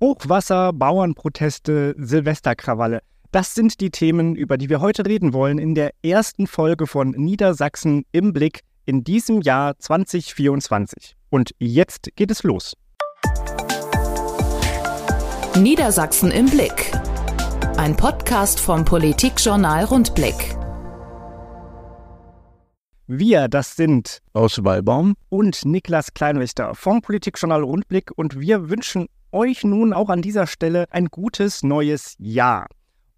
Hochwasser, Bauernproteste, Silvesterkrawalle. Das sind die Themen, über die wir heute reden wollen in der ersten Folge von Niedersachsen im Blick in diesem Jahr 2024. Und jetzt geht es los. Niedersachsen im Blick. Ein Podcast vom Politikjournal Rundblick. Wir, das sind aus Weilbaum und Niklas Kleinwächter vom Politikjournal Rundblick und wir wünschen euch nun auch an dieser Stelle ein gutes neues Jahr.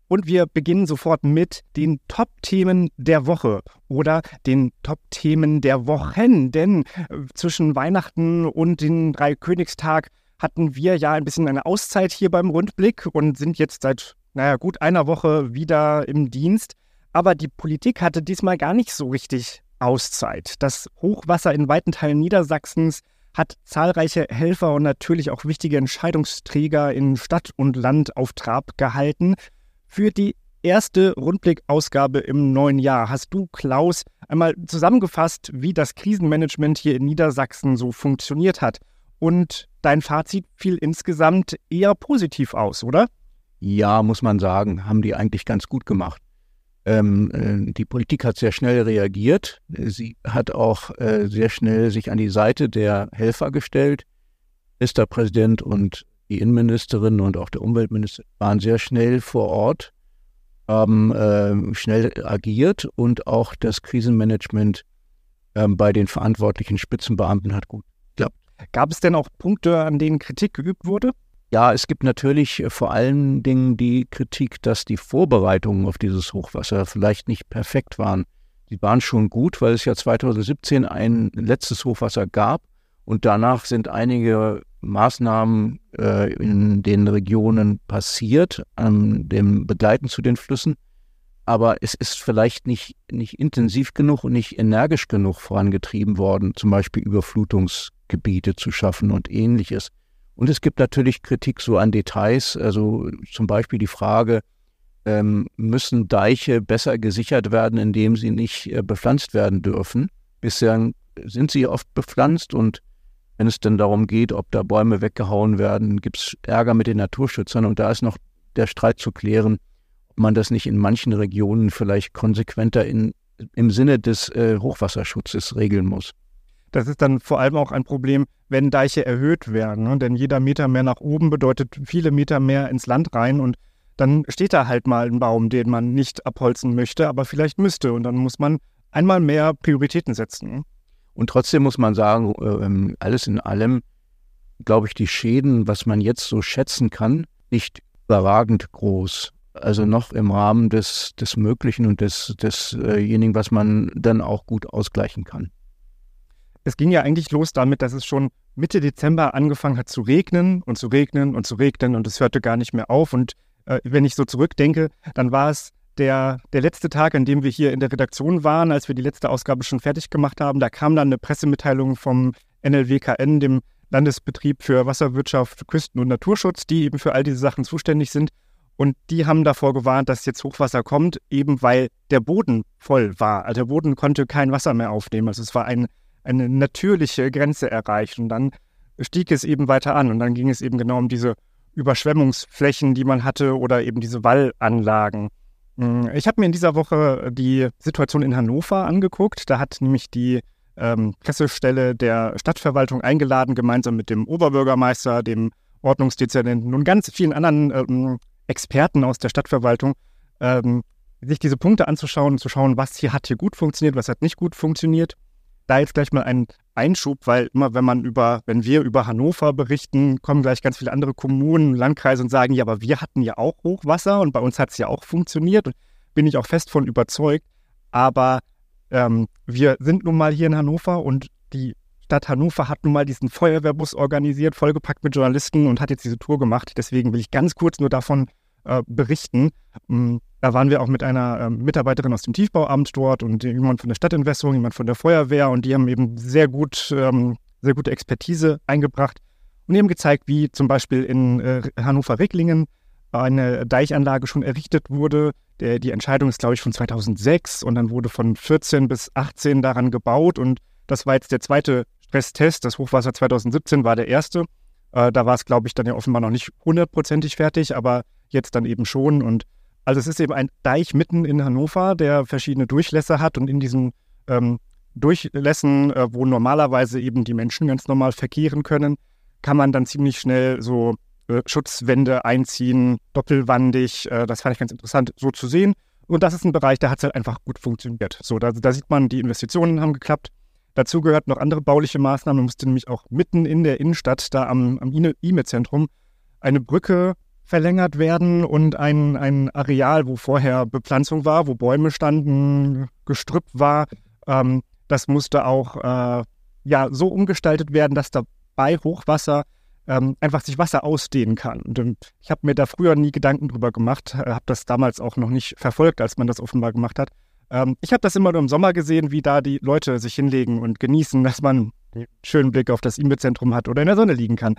Und wir beginnen sofort mit den Top-Themen der Woche oder den Top-Themen der Wochen. Denn äh, zwischen Weihnachten und den Dreikönigstag hatten wir ja ein bisschen eine Auszeit hier beim Rundblick und sind jetzt seit, naja, gut einer Woche wieder im Dienst. Aber die Politik hatte diesmal gar nicht so richtig Auszeit. Das Hochwasser in weiten Teilen Niedersachsens hat zahlreiche Helfer und natürlich auch wichtige Entscheidungsträger in Stadt und Land auf Trab gehalten. Für die erste Rundblick-Ausgabe im neuen Jahr hast du, Klaus, einmal zusammengefasst, wie das Krisenmanagement hier in Niedersachsen so funktioniert hat. Und dein Fazit fiel insgesamt eher positiv aus, oder? Ja, muss man sagen, haben die eigentlich ganz gut gemacht. Ähm, äh, die Politik hat sehr schnell reagiert. Sie hat auch äh, sehr schnell sich an die Seite der Helfer gestellt. Ministerpräsident und die Innenministerin und auch der Umweltminister waren sehr schnell vor Ort, haben äh, schnell agiert und auch das Krisenmanagement ähm, bei den verantwortlichen Spitzenbeamten hat gut geklappt. Gab es denn auch Punkte, an denen Kritik geübt wurde? Ja, es gibt natürlich äh, vor allen Dingen die Kritik, dass die Vorbereitungen auf dieses Hochwasser vielleicht nicht perfekt waren. Sie waren schon gut, weil es ja 2017 ein letztes Hochwasser gab und danach sind einige Maßnahmen äh, in den Regionen passiert, an dem Begleiten zu den Flüssen. Aber es ist vielleicht nicht, nicht intensiv genug und nicht energisch genug vorangetrieben worden, zum Beispiel Überflutungsgebiete zu schaffen und ähnliches. Und es gibt natürlich Kritik so an Details, also zum Beispiel die Frage, ähm, müssen Deiche besser gesichert werden, indem sie nicht äh, bepflanzt werden dürfen. Bisher sind sie oft bepflanzt und wenn es dann darum geht, ob da Bäume weggehauen werden, gibt es Ärger mit den Naturschützern und da ist noch der Streit zu klären, ob man das nicht in manchen Regionen vielleicht konsequenter in, im Sinne des äh, Hochwasserschutzes regeln muss. Das ist dann vor allem auch ein Problem, wenn Deiche erhöht werden. Ne? Denn jeder Meter mehr nach oben bedeutet viele Meter mehr ins Land rein und dann steht da halt mal ein Baum, den man nicht abholzen möchte, aber vielleicht müsste. Und dann muss man einmal mehr Prioritäten setzen. Ne? Und trotzdem muss man sagen, äh, alles in allem, glaube ich, die Schäden, was man jetzt so schätzen kann, nicht überragend groß. Also noch im Rahmen des, des Möglichen und des, desjenigen, was man dann auch gut ausgleichen kann es ging ja eigentlich los damit, dass es schon Mitte Dezember angefangen hat zu regnen und zu regnen und zu regnen und es hörte gar nicht mehr auf. Und äh, wenn ich so zurückdenke, dann war es der, der letzte Tag, an dem wir hier in der Redaktion waren, als wir die letzte Ausgabe schon fertig gemacht haben. Da kam dann eine Pressemitteilung vom NLWKN, dem Landesbetrieb für Wasserwirtschaft, Küsten- und Naturschutz, die eben für all diese Sachen zuständig sind. Und die haben davor gewarnt, dass jetzt Hochwasser kommt, eben weil der Boden voll war. Also der Boden konnte kein Wasser mehr aufnehmen. Also es war ein eine natürliche Grenze erreicht. Und dann stieg es eben weiter an. Und dann ging es eben genau um diese Überschwemmungsflächen, die man hatte oder eben diese Wallanlagen. Hm, ich habe mir in dieser Woche die Situation in Hannover angeguckt. Da hat nämlich die ähm, Pressestelle der Stadtverwaltung eingeladen, gemeinsam mit dem Oberbürgermeister, dem Ordnungsdezernenten und ganz vielen anderen ähm, Experten aus der Stadtverwaltung, ähm, sich diese Punkte anzuschauen und zu schauen, was hier hat hier gut funktioniert, was hat nicht gut funktioniert da jetzt gleich mal einen Einschub, weil immer wenn man über, wenn wir über Hannover berichten, kommen gleich ganz viele andere Kommunen, Landkreise und sagen, ja, aber wir hatten ja auch Hochwasser und bei uns hat es ja auch funktioniert und bin ich auch fest von überzeugt. Aber ähm, wir sind nun mal hier in Hannover und die Stadt Hannover hat nun mal diesen Feuerwehrbus organisiert, vollgepackt mit Journalisten und hat jetzt diese Tour gemacht. Deswegen will ich ganz kurz nur davon äh, berichten. Ähm, da waren wir auch mit einer äh, Mitarbeiterin aus dem Tiefbauamt dort und jemand von der Stadtentwässerung, jemand von der Feuerwehr und die haben eben sehr gut, ähm, sehr gute Expertise eingebracht und eben gezeigt, wie zum Beispiel in äh, Hannover-Ricklingen eine Deichanlage schon errichtet wurde. Der, die Entscheidung ist, glaube ich, von 2006 und dann wurde von 14 bis 18 daran gebaut und das war jetzt der zweite Stresstest. Das Hochwasser 2017 war der erste. Äh, da war es, glaube ich, dann ja offenbar noch nicht hundertprozentig fertig, aber jetzt dann eben schon. Und also es ist eben ein Deich mitten in Hannover, der verschiedene Durchlässe hat und in diesen ähm, Durchlässen, äh, wo normalerweise eben die Menschen ganz normal verkehren können, kann man dann ziemlich schnell so äh, Schutzwände einziehen, doppelwandig. Äh, das fand ich ganz interessant, so zu sehen. Und das ist ein Bereich, der hat halt einfach gut funktioniert. So, da, da sieht man, die Investitionen haben geklappt. Dazu gehört noch andere bauliche Maßnahmen. Man musste nämlich auch mitten in der Innenstadt, da am, am IME-Zentrum, eine Brücke verlängert werden und ein, ein Areal, wo vorher Bepflanzung war, wo Bäume standen, Gestrüpp war, ähm, das musste auch äh, ja, so umgestaltet werden, dass da bei Hochwasser ähm, einfach sich Wasser ausdehnen kann. Und ähm, ich habe mir da früher nie Gedanken drüber gemacht, äh, habe das damals auch noch nicht verfolgt, als man das offenbar gemacht hat. Ähm, ich habe das immer nur im Sommer gesehen, wie da die Leute sich hinlegen und genießen, dass man einen schönen Blick auf das E-Mail-Zentrum hat oder in der Sonne liegen kann.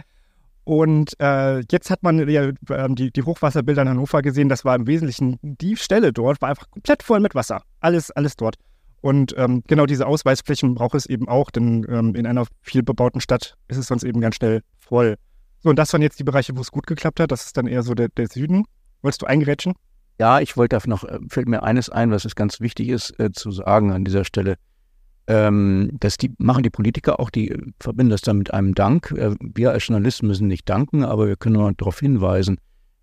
Und äh, jetzt hat man ja äh, die, die Hochwasserbilder in Hannover gesehen. Das war im Wesentlichen die Stelle dort, war einfach komplett voll mit Wasser. Alles, alles dort. Und ähm, genau diese Ausweisflächen braucht es eben auch, denn ähm, in einer viel bebauten Stadt ist es sonst eben ganz schnell voll. So, und das waren jetzt die Bereiche, wo es gut geklappt hat. Das ist dann eher so der, der Süden. Wolltest du eingerätschen? Ja, ich wollte noch, äh, fällt mir eines ein, was es ganz wichtig ist äh, zu sagen an dieser Stelle. Ähm, das die, machen die Politiker auch, die verbinden das dann mit einem Dank. Äh, wir als Journalisten müssen nicht danken, aber wir können nur darauf hinweisen,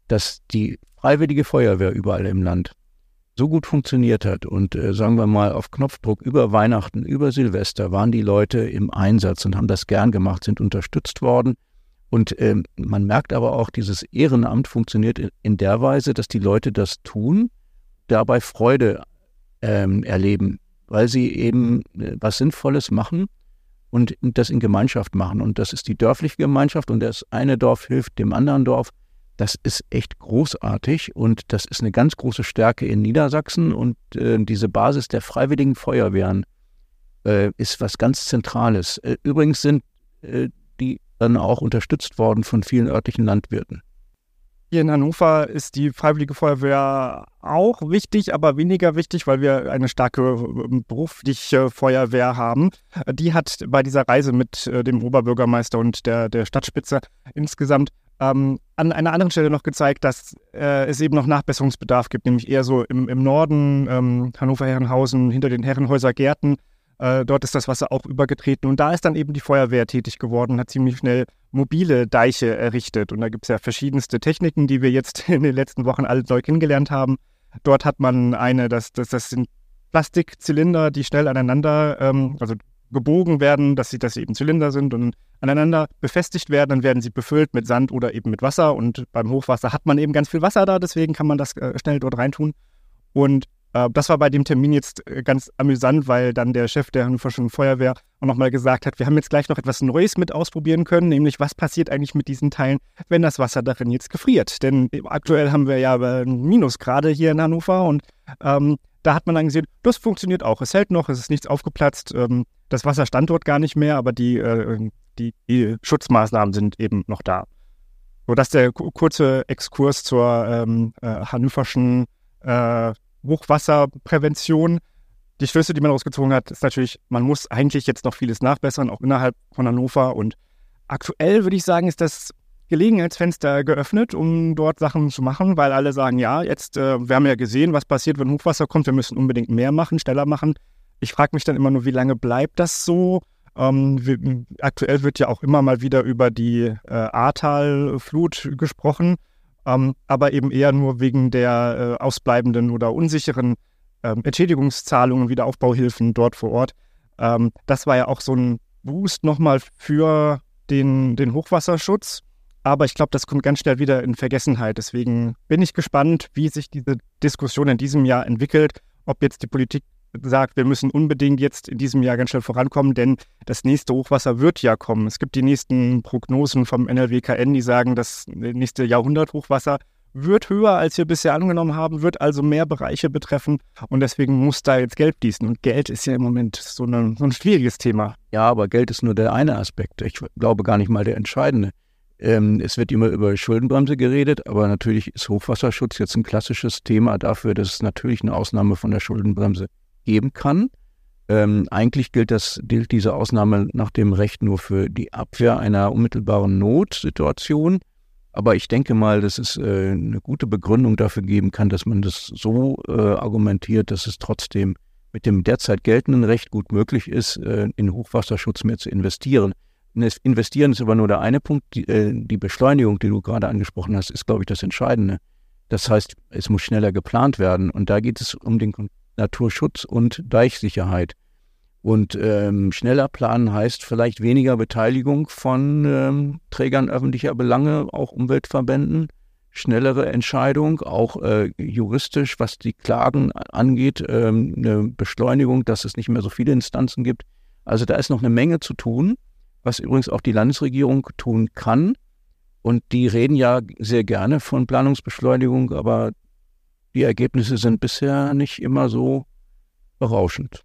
dass die Freiwillige Feuerwehr überall im Land so gut funktioniert hat und äh, sagen wir mal auf Knopfdruck über Weihnachten, über Silvester waren die Leute im Einsatz und haben das gern gemacht, sind unterstützt worden. Und äh, man merkt aber auch, dieses Ehrenamt funktioniert in, in, der Weise, dass die Leute das tun, dabei Freude ähm, erleben, weil sie eben äh, was Sinnvolles machen und das in Gemeinschaft machen. Und das ist die dörfliche Gemeinschaft und das eine Dorf hilft dem anderen Dorf. Das ist echt großartig und das ist eine ganz große Stärke in Niedersachsen und äh, diese Basis der freiwilligen Feuerwehren äh, ist was ganz Zentrales. Äh, übrigens sind äh, die dann auch unterstützt worden von vielen örtlichen Landwirten. Hier in Hannover ist die Freiwillige Feuerwehr auch wichtig, aber weniger wichtig, weil wir eine starke äh, berufliche Feuerwehr haben. Die hat bei dieser Reise mit äh, dem Oberbürgermeister und der, der Stadtspitze insgesamt ähm, an einer anderen Stelle noch gezeigt, dass äh, es eben noch Nachbesserungsbedarf gibt, nämlich eher so im, im Norden, ähm, Hannover-Herrenhausen, hinter den Herrenhäuser Gärten. Äh, dort ist das Wasser auch übergetreten und da ist dann eben die Feuerwehr tätig geworden und hat ziemlich schnell mobile Deiche errichtet. Und da gibt es ja verschiedenste Techniken, die wir jetzt in den letzten Wochen alle neu kennengelernt haben. Dort hat man eine, das, das, das sind Plastikzylinder, die schnell aneinander, ähm, also gebogen werden, dass sie, dass sie eben Zylinder sind und aneinander befestigt werden, dann werden sie befüllt mit Sand oder eben mit Wasser und beim Hochwasser hat man eben ganz viel Wasser da, deswegen kann man das äh, schnell dort reintun. Und das war bei dem Termin jetzt äh, ganz amüsant, weil dann der Chef der Hannoverschen Feuerwehr auch nochmal gesagt hat, wir haben jetzt gleich noch etwas Neues mit ausprobieren können, nämlich was passiert eigentlich mit diesen Teilen, wenn das Wasser darin jetzt gefriert. Denn aktuell haben wir ja Minusgrade hier in Hannover und ähm, da hat man dann gesehen, das funktioniert auch. Es hält noch, es ist nichts aufgeplatzt. Ähm, das Wasser stand dort gar nicht mehr, aber die, äh, die, die Schutzmaßnahmen sind eben noch da. So, das ist der kurze Exkurs zur ähm, äh, hannoverschen äh, Hochwasserprävention. Die Schlüsse, die man rausgezogen hat, ist natürlich, man muss eigentlich jetzt noch vieles nachbessern, auch innerhalb von Hannover. Und aktuell würde ich sagen, ist das Gelegenheitsfenster geöffnet, um dort Sachen zu machen, weil alle sagen, ja, jetzt, äh, wir haben ja gesehen, was passiert, wenn Hochwasser kommt, wir müssen unbedingt mehr machen, schneller machen. Ich frage mich dann immer nur, wie lange bleibt das so? Ähm, wir, aktuell wird ja auch immer mal wieder über die äh, Ahrtal-Flut gesprochen, ähm, aber eben eher nur wegen der äh, ausbleibenden oder unsicheren ähm, Entschädigungszahlungen, Wiederaufbauhilfen dort vor Ort. Ähm, das war ja auch so ein Boost nochmal für den, den Hochwasserschutz. Aber ich glaube, das kommt ganz schnell wieder in Vergessenheit. Deswegen bin ich gespannt, wie sich diese Diskussion in diesem Jahr entwickelt, ob jetzt die Politik sagt, wir müssen unbedingt jetzt in diesem Jahr ganz schnell vorankommen, denn das nächste Hochwasser wird ja kommen. Es gibt die nächsten Prognosen vom NLWKN, die sagen, das nächste Jahrhundert-Hochwasser wird höher, als wir bisher angenommen haben, wird also mehr Bereiche betreffen und deswegen muss da jetzt Geld fließen. Und Geld ist ja im Moment so, eine, so ein schwieriges Thema. Ja, aber Geld ist nur der eine Aspekt. Ich glaube gar nicht mal der entscheidende. Ähm, es wird immer über Schuldenbremse geredet, aber natürlich ist Hochwasserschutz jetzt ein klassisches Thema dafür, dass es natürlich eine Ausnahme von der Schuldenbremse geben kann. Ähm, eigentlich gilt, das, gilt diese Ausnahme nach dem Recht nur für die Abwehr einer unmittelbaren Notsituation. Aber ich denke mal, dass es äh, eine gute Begründung dafür geben kann, dass man das so äh, argumentiert, dass es trotzdem mit dem derzeit geltenden Recht gut möglich ist, äh, in Hochwasserschutz mehr zu investieren. Investieren ist aber nur der eine Punkt. Die, äh, die Beschleunigung, die du gerade angesprochen hast, ist, glaube ich, das Entscheidende. Das heißt, es muss schneller geplant werden. Und da geht es um den Naturschutz und Deichsicherheit. Und ähm, schneller planen heißt vielleicht weniger Beteiligung von ähm, Trägern öffentlicher Belange, auch Umweltverbänden, schnellere Entscheidung, auch äh, juristisch, was die Klagen angeht, ähm, eine Beschleunigung, dass es nicht mehr so viele Instanzen gibt. Also da ist noch eine Menge zu tun, was übrigens auch die Landesregierung tun kann. Und die reden ja sehr gerne von Planungsbeschleunigung, aber die Ergebnisse sind bisher nicht immer so berauschend.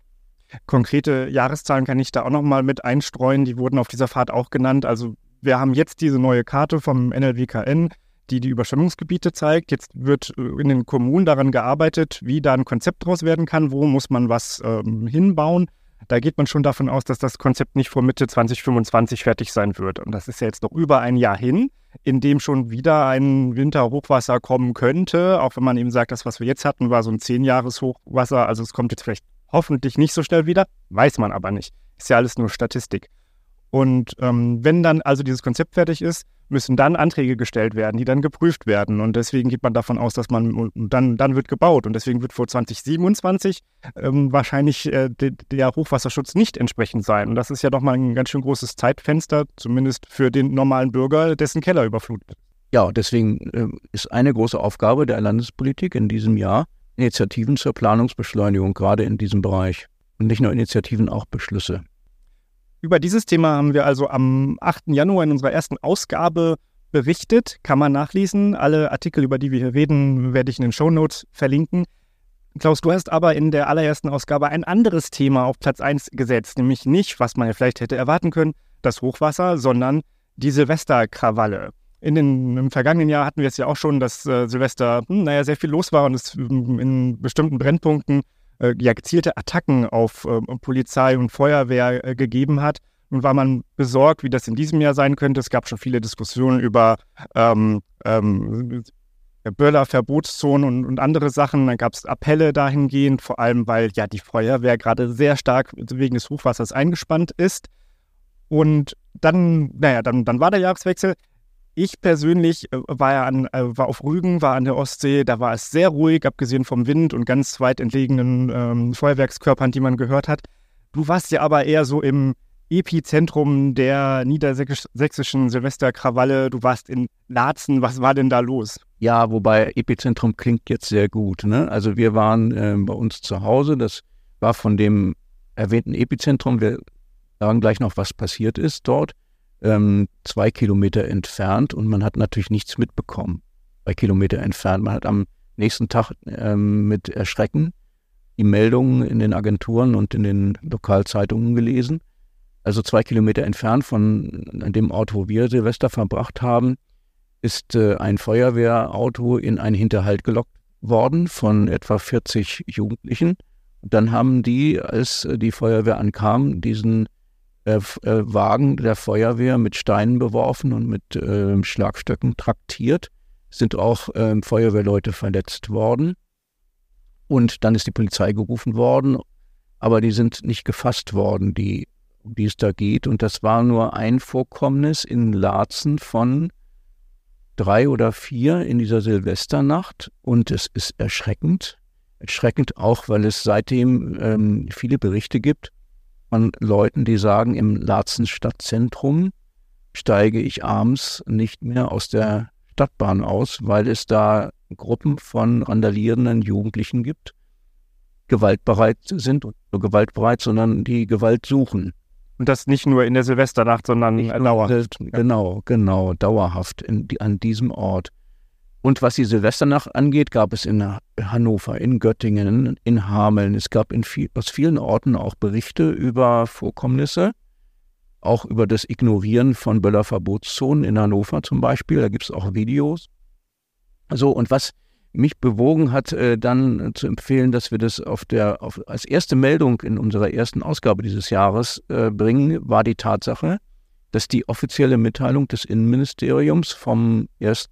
Konkrete Jahreszahlen kann ich da auch noch mal mit einstreuen. Die wurden auf dieser Fahrt auch genannt. Also wir haben jetzt diese neue Karte vom NLWKN, die die Überschwemmungsgebiete zeigt. Jetzt wird äh, in den Kommunen daran gearbeitet, wie da ein Konzept draus werden kann. Wo muss man was ähm, hinbauen? Da geht man schon davon aus, dass das Konzept nicht vor Mitte 2025 fertig sein wird. Und das ist ja jetzt noch über ein Jahr hin, in dem schon wieder ein Winterhochwasser kommen könnte. Auch wenn man eben sagt, das, was wir jetzt hatten, war so ein Zehn-Jahres-Hochwasser. Also es kommt jetzt vielleicht hoffentlich nicht so schnell wieder, weiß man aber nicht. Ist ja alles nur Statistik. Und ähm, wenn dann also dieses Konzept fertig ist, müssen dann Anträge gestellt werden, die dann geprüft werden. Und deswegen geht man davon aus, dass man dann, dann wird gebaut. Und deswegen wird vor 2027 ähm, wahrscheinlich äh, de, der Hochwasserschutz nicht entsprechend sein. Und das ist ja doch mal ein ganz schön großes Zeitfenster, zumindest für den normalen Bürger, dessen Keller überflutet. Ja, deswegen äh, ist eine große Aufgabe der Landespolitik in diesem Jahr, Initiativen zur Planungsbeschleunigung, gerade in diesem Bereich. Und nicht nur Initiativen, auch Beschlüsse. Über dieses Thema haben wir also am 8. Januar in unserer ersten Ausgabe berichtet. Kann man nachlesen. Alle Artikel, über die wir hier reden, werde ich in den Show Notes verlinken. Klaus, du hast aber in der allerersten Ausgabe ein anderes Thema auf Platz 1 gesetzt, nämlich nicht, was man ja vielleicht hätte erwarten können, das Hochwasser, sondern die Silvesterkrawalle. In den, Im vergangenen Jahr hatten wir es ja auch schon, dass äh, Silvester, hm, naja, sehr viel los war und es hm, in bestimmten Brennpunkten äh, ja, gezielte Attacken auf äh, Polizei und Feuerwehr äh, gegeben hat. Nun war man besorgt, wie das in diesem Jahr sein könnte. Es gab schon viele Diskussionen über ähm, ähm, Böller-Verbotszonen und, und, andere Sachen. Dann gab es Appelle dahingehend, vor allem weil ja die Feuerwehr gerade sehr stark wegen des Hochwassers eingespannt ist. Und dann, naja, dann, dann war der Jahreswechsel. Ich persönlich äh, war ja an, äh, war auf Rügen, war an der Ostsee, da war es sehr ruhig, abgesehen vom Wind und ganz weit entlegenen ähm, Feuerwerkskörpern, die man gehört hat. Du warst ja aber eher so im Epizentrum der niedersächsischen Silvesterkrawalle. Du warst in Laatzen. Was war denn da los? Ja, wobei Epizentrum klingt jetzt sehr gut. Ne? Also wir waren äh, bei uns zu Hause. Das war von dem erwähnten Epizentrum. Wir sagen gleich noch, was passiert ist dort ähm, zwei Kilometer entfernt und man hat natürlich nichts mitbekommen. Zwei Kilometer entfernt. Man hat am nächsten Tag ähm, mit Erschrecken die Meldungen in den Agenturen und in den Lokalzeitungen gelesen. Also zwei Kilometer entfernt von dem Ort, wo wir Silvester verbracht haben, ist äh, ein Feuerwehrauto in einen Hinterhalt gelockt worden von etwa 40 Jugendlichen. Dann haben die, als die Feuerwehr ankam, diesen äh, äh, Wagen der Feuerwehr mit Steinen beworfen und mit äh, Schlagstöcken traktiert. Sind auch äh, Feuerwehrleute verletzt worden. Und dann ist die Polizei gerufen worden, aber die sind nicht gefasst worden, die, um die es da geht. Und das war nur ein Vorkommnis in Laatzen von drei oder vier in dieser Silvesternacht. Und es ist erschreckend. Erschreckend auch, weil es seitdem ähm, viele Berichte gibt von Leuten, die sagen, im Laatzen Stadtzentrum steige ich abends nicht mehr aus der Stadtbahn aus, weil es da Gruppen von randalierenden Jugendlichen gibt, gewaltbereit sind und nur gewaltbereit, sondern die Gewalt suchen. Und das nicht nur in der Silvesternacht, sondern dauerhaft. Genau, genau, dauerhaft in, an diesem Ort. Und was die Silvesternacht angeht, gab es in Hannover, in Göttingen, in Hameln, es gab viel, aus vielen Orten auch Berichte über Vorkommnisse, auch über das Ignorieren von Böllerverbotszonen in Hannover zum Beispiel. Da gibt es auch Videos. So, und was, mich bewogen hat, äh, dann zu empfehlen, dass wir das auf der, auf, als erste Meldung in unserer ersten Ausgabe dieses Jahres äh, bringen, war die Tatsache, dass die offizielle Mitteilung des Innenministeriums vom 1.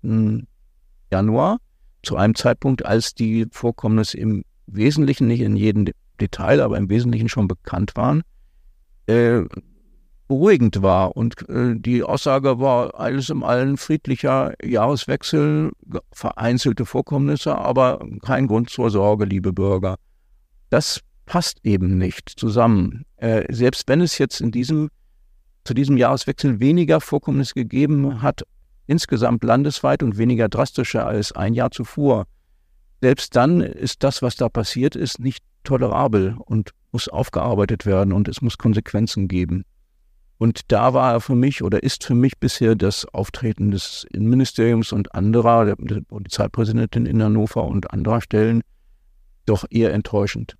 Januar zu einem Zeitpunkt, als die Vorkommnisse im Wesentlichen, nicht in jedem Detail, aber im Wesentlichen schon bekannt waren, äh, beruhigend war. Und äh, die Aussage war alles im allen friedlicher Jahreswechsel, vereinzelte Vorkommnisse, aber kein Grund zur Sorge, liebe Bürger. Das passt eben nicht zusammen. Äh, selbst wenn es jetzt in diesem, zu diesem Jahreswechsel weniger Vorkommnisse gegeben hat, insgesamt landesweit und weniger drastischer als ein Jahr zuvor, selbst dann ist das, was da passiert ist, nicht tolerabel und muss aufgearbeitet werden und es muss Konsequenzen geben. Und da war für mich oder ist für mich bisher das Auftreten des Innenministeriums und anderer, der, Polizeipräsidentin in Hannover und anderer Stellen, doch eher enttäuschend.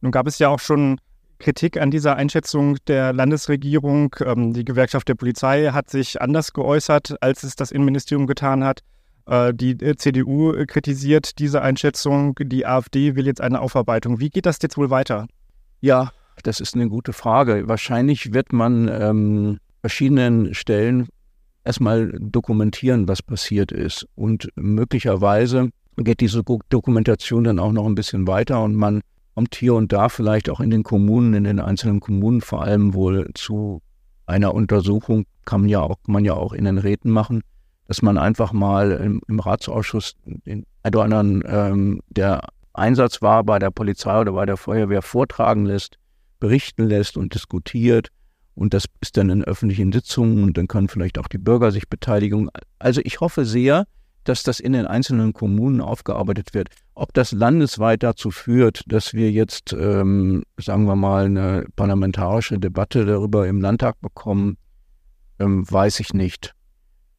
Nun gab es ja auch schon Kritik an dieser Einschätzung der Landesregierung. Ähm, die Gewerkschaft der Polizei hat sich anders geäußert, als es das Innenministerium getan hat. Äh, die äh, CDU kritisiert diese Einschätzung. Die AfD will jetzt eine Aufarbeitung. Wie geht das jetzt wohl weiter? Ja, das ist eine gute Frage. Wahrscheinlich wird man ähm, verschiedenen Stellen erstmal dokumentieren, was passiert ist. Und möglicherweise geht diese Dokumentation dann auch noch ein bisschen weiter und man kommt hier und da vielleicht auch in den Kommunen, in den einzelnen Kommunen vor allem wohl zu einer Untersuchung, kann man ja auch, man ja auch in den Räten machen, dass man einfach mal im, im Ratsausschuss den anderen, ähm, der Einsatz war bei der Polizei oder bei der Feuerwehr vortragen lässt, berichten lässt und diskutiert. Und das ist dann in öffentlichen Sitzungen und dann können vielleicht auch die Bürger sich beteiligen. Also ich hoffe sehr, dass das in den einzelnen Kommunen aufgearbeitet wird. Ob das landesweit dazu führt, dass wir jetzt, ähm, sagen wir mal, eine parlamentarische Debatte darüber im Landtag bekommen, ähm, weiß ich nicht.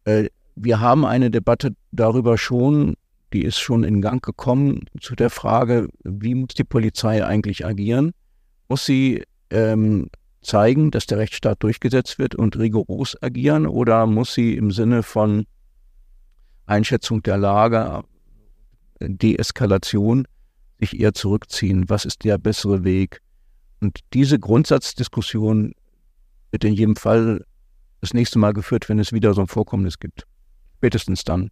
Äh, wir haben eine Debatte darüber schon, die ist schon in Gang gekommen, zu der Frage, wie muss die Polizei eigentlich agieren? Muss sie ähm, zeigen, dass der Rechtsstaat durchgesetzt wird und rigoros agieren oder muss sie im Sinne von Einschätzung der Lage, Deeskalation sich eher zurückziehen? Was ist der bessere Weg? Und diese Grundsatzdiskussion wird in jedem Fall das nächste Mal geführt, wenn es wieder so ein Vorkommnis gibt. Spätestens dann.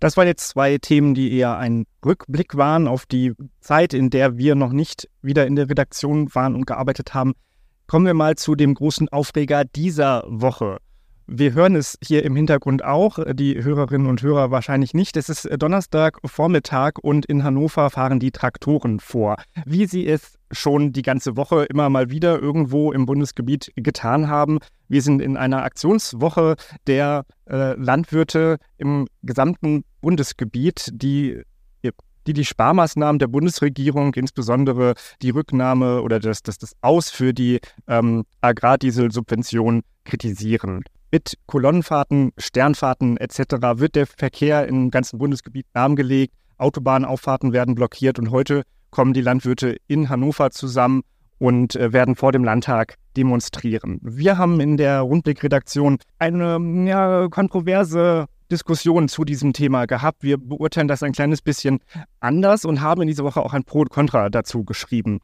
Das waren jetzt zwei Themen, die eher ein Rückblick waren auf die Zeit, in der wir noch nicht wieder in der Redaktion waren und gearbeitet haben. Kommen wir mal zu dem großen Aufreger dieser Woche. Wir hören es hier im Hintergrund auch, die Hörerinnen und Hörer wahrscheinlich nicht. Es ist Donnerstag Vormittag und in Hannover fahren die Traktoren vor. Wie sie es schon die ganze Woche immer mal wieder irgendwo im Bundesgebiet getan haben. Wir sind in einer Aktionswoche der äh, Landwirte im gesamten Bundesgebiet, die die die Sparmaßnahmen der Bundesregierung, insbesondere die Rücknahme oder das, das, das Aus für die ähm, Agrardieselsubvention kritisieren. Mit Kolonnenfahrten, Sternfahrten etc. wird der Verkehr im ganzen Bundesgebiet lahmgelegt, Autobahnauffahrten werden blockiert und heute kommen die Landwirte in Hannover zusammen und äh, werden vor dem Landtag demonstrieren. Wir haben in der Rundblick-Redaktion eine ja, kontroverse Diskussion zu diesem Thema gehabt. Wir beurteilen das ein kleines bisschen anders und haben in dieser Woche auch ein Pro und Contra dazu geschrieben.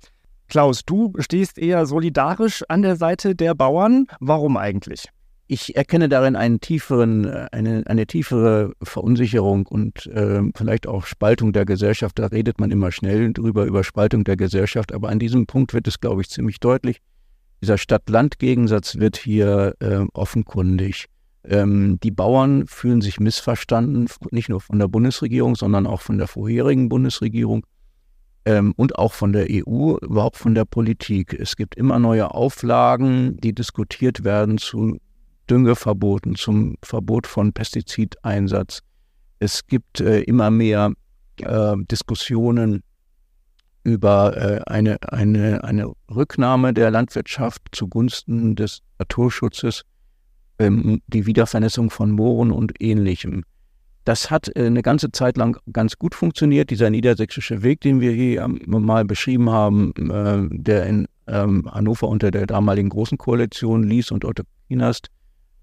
Klaus, du stehst eher solidarisch an der Seite der Bauern. Warum eigentlich? Ich erkenne darin einen tieferen, eine, eine tiefere Verunsicherung und äh, vielleicht auch Spaltung der Gesellschaft. Da redet man immer schnell drüber, über Spaltung der Gesellschaft. Aber an diesem Punkt wird es, glaube ich, ziemlich deutlich. Dieser Stadt-Land-Gegensatz wird hier äh, offenkundig. Ähm, die Bauern fühlen sich missverstanden, nicht nur von der Bundesregierung, sondern auch von der vorherigen Bundesregierung ähm, und auch von der EU, überhaupt von der Politik. Es gibt immer neue Auflagen, die diskutiert werden zu Düngeverboten, zum Verbot von Pestizideinsatz. Es gibt äh, immer mehr äh, Diskussionen über äh, eine, eine, eine Rücknahme der Landwirtschaft zugunsten des Naturschutzes, ähm, die Wiedervernässung von Mooren und ähnlichem. Das hat äh, eine ganze Zeit lang ganz gut funktioniert. Dieser niedersächsische Weg, den wir hier mal beschrieben haben, äh, der in ähm, Hannover unter der damaligen Großen Koalition Lies und Otto Kinast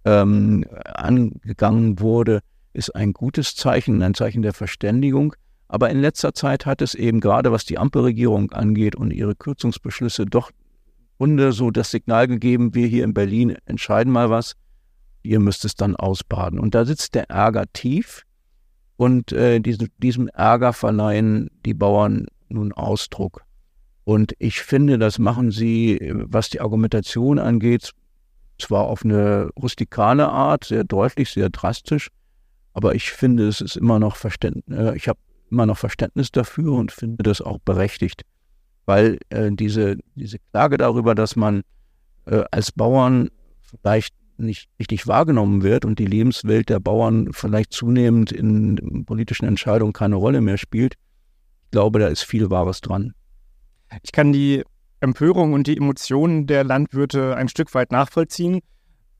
ähm, angegangen wurde, ist ein gutes Zeichen, ein Zeichen der Verständigung. Aber in letzter Zeit hat es eben gerade, was die Ampelregierung angeht und ihre Kürzungsbeschlüsse, doch Runde so das Signal gegeben, wir hier in Berlin entscheiden mal was, ihr müsst es dann ausbaden. Und da sitzt der Ärger tief und äh, diese, diesem Ärger verleihen die Bauern nun Ausdruck. Und ich finde, das machen sie, was die Argumentation angeht, zwar auf eine rustikale Art, sehr deutlich, sehr drastisch, aber ich finde, es ist immer noch Verständnis, äh, ich habe immer noch Verständnis dafür und finde das auch berechtigt, weil äh, diese, diese Klage darüber, dass man äh, als Bauern vielleicht nicht richtig wahrgenommen wird und die Lebenswelt der Bauern vielleicht zunehmend in politischen Entscheidungen keine Rolle mehr spielt, ich glaube, da ist viel Wahres dran. Ich kann die Empörung und die Emotionen der Landwirte ein Stück weit nachvollziehen,